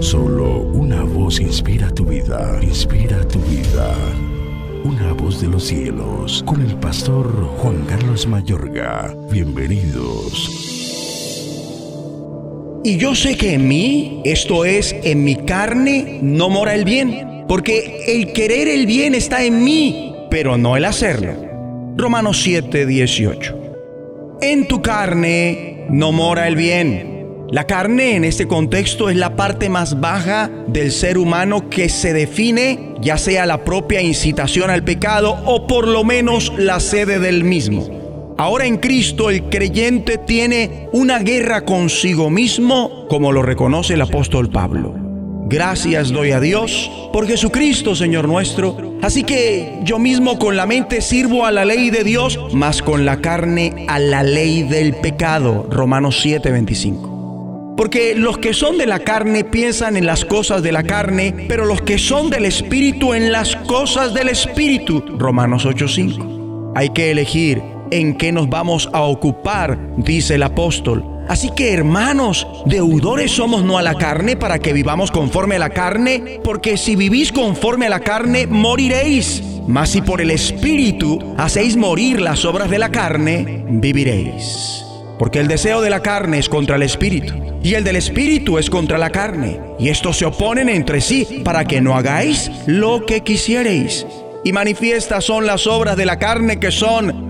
Solo una voz inspira tu vida, inspira tu vida. Una voz de los cielos, con el pastor Juan Carlos Mayorga. Bienvenidos. Y yo sé que en mí, esto es, en mi carne, no mora el bien, porque el querer el bien está en mí, pero no el hacerlo. Romanos 7, 18. En tu carne no mora el bien la carne en este contexto es la parte más baja del ser humano que se define, ya sea la propia incitación al pecado o por lo menos la sede del mismo. Ahora en Cristo el creyente tiene una guerra consigo mismo, como lo reconoce el apóstol Pablo. Gracias doy a Dios por Jesucristo, Señor nuestro. Así que yo mismo con la mente sirvo a la ley de Dios, más con la carne a la ley del pecado. Romanos 7:25. Porque los que son de la carne piensan en las cosas de la carne, pero los que son del Espíritu en las cosas del Espíritu. Romanos 8:5. Hay que elegir en qué nos vamos a ocupar, dice el apóstol. Así que hermanos, deudores somos no a la carne para que vivamos conforme a la carne, porque si vivís conforme a la carne, moriréis. Mas si por el Espíritu hacéis morir las obras de la carne, viviréis. Porque el deseo de la carne es contra el Espíritu y el del espíritu es contra la carne, y estos se oponen entre sí para que no hagáis lo que quisiereis. Y manifiestas son las obras de la carne que son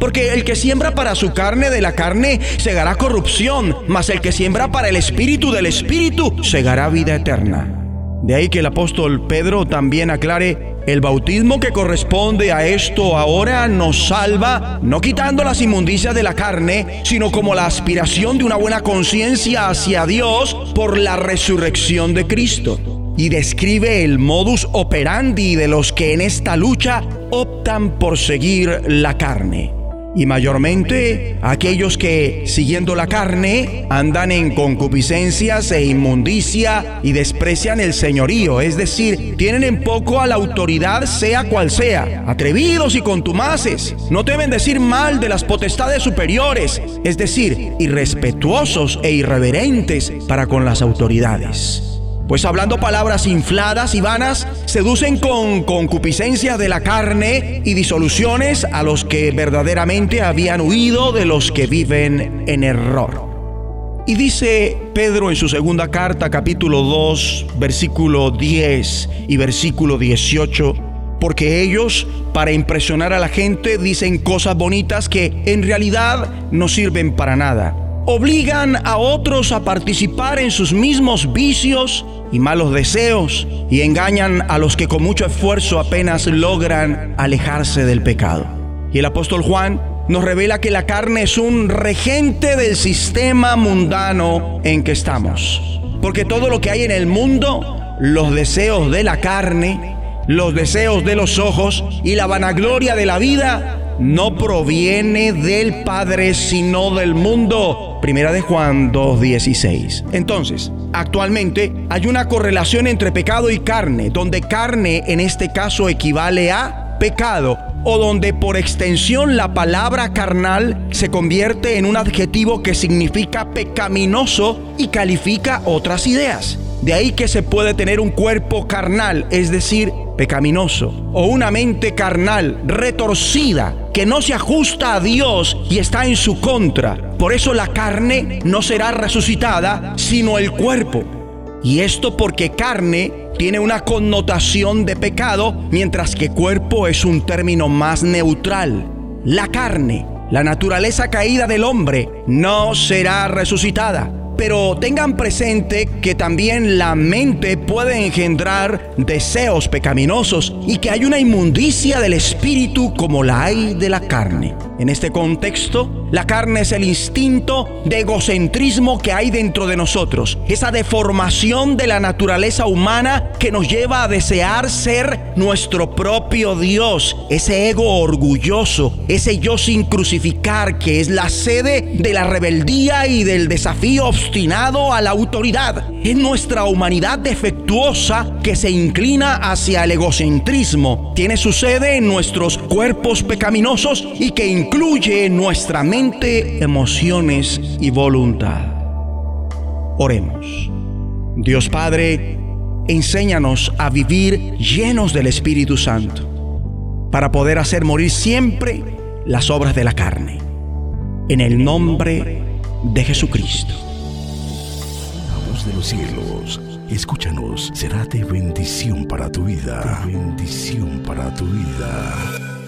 Porque el que siembra para su carne de la carne segará corrupción, mas el que siembra para el espíritu del espíritu segará vida eterna. De ahí que el apóstol Pedro también aclare, el bautismo que corresponde a esto ahora nos salva, no quitando las inmundicias de la carne, sino como la aspiración de una buena conciencia hacia Dios por la resurrección de Cristo y describe el modus operandi de los que en esta lucha optan por seguir la carne y mayormente aquellos que, siguiendo la carne, andan en concupiscencias e inmundicia y desprecian el señorío, es decir, tienen en poco a la autoridad sea cual sea, atrevidos y contumaces, no deben decir mal de las potestades superiores, es decir, irrespetuosos e irreverentes para con las autoridades pues hablando palabras infladas y vanas, seducen con concupiscencia de la carne y disoluciones a los que verdaderamente habían huido de los que viven en error. Y dice Pedro en su segunda carta, capítulo 2, versículo 10 y versículo 18, porque ellos, para impresionar a la gente, dicen cosas bonitas que en realidad no sirven para nada. Obligan a otros a participar en sus mismos vicios y malos deseos y engañan a los que con mucho esfuerzo apenas logran alejarse del pecado. Y el apóstol Juan nos revela que la carne es un regente del sistema mundano en que estamos. Porque todo lo que hay en el mundo, los deseos de la carne, los deseos de los ojos y la vanagloria de la vida, no proviene del Padre, sino del mundo. Primera de Juan 2.16. Entonces, actualmente hay una correlación entre pecado y carne, donde carne en este caso equivale a pecado o donde por extensión la palabra carnal se convierte en un adjetivo que significa pecaminoso y califica otras ideas. De ahí que se puede tener un cuerpo carnal, es decir, pecaminoso, o una mente carnal, retorcida, que no se ajusta a Dios y está en su contra. Por eso la carne no será resucitada, sino el cuerpo. Y esto porque carne tiene una connotación de pecado, mientras que cuerpo es un término más neutral. La carne, la naturaleza caída del hombre, no será resucitada pero tengan presente que también la mente puede engendrar deseos pecaminosos y que hay una inmundicia del espíritu como la hay de la carne. En este contexto, La carne es el instinto de egocentrismo que hay dentro de nosotros, esa deformación de la naturaleza humana que nos lleva a desear ser nuestro propio Dios, ese ego orgulloso, ese yo sin crucificar que es la sede de la rebeldía y del desafío obstinado a la autoridad. Es nuestra humanidad defectuosa que se inclina hacia el egocentrismo. Tiene su sede en nuestros cuerpos pecaminosos y que incluye nuestra mente, emociones y voluntad. Oremos. Dios Padre, enséñanos a vivir llenos del Espíritu Santo para poder hacer morir siempre las obras de la carne. En el nombre de Jesucristo de los cielos, escúchanos, será de bendición para tu vida. bendición para tu vida.